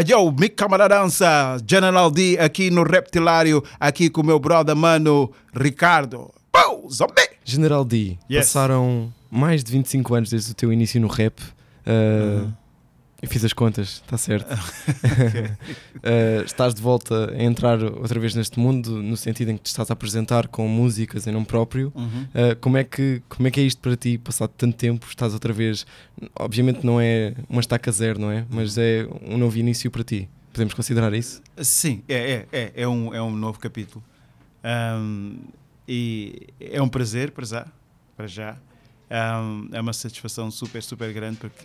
Yo, Mick Camaradança, General D aqui no Reptilário, aqui com o meu brother mano Ricardo. Pau, zombie! General D, Yes. passaram mais de 25 anos desde o teu início no rap. Uh, Uhum. Eu fiz as contas, está certo. Uh, estás de volta a entrar outra vez neste mundo, no sentido em que te estás a apresentar com músicas em nome próprio. Uhum. Uh, como, é que, como é que é isto para ti, passado tanto tempo? Estás outra vez. Obviamente não é uma estaca zero, não é? Mas é um novo início para ti. Podemos considerar isso? Sim, é, é, é, é, um, é um novo capítulo. Ahm, e é um prazer para já. Para já. Ahm, é uma satisfação super, super grande porque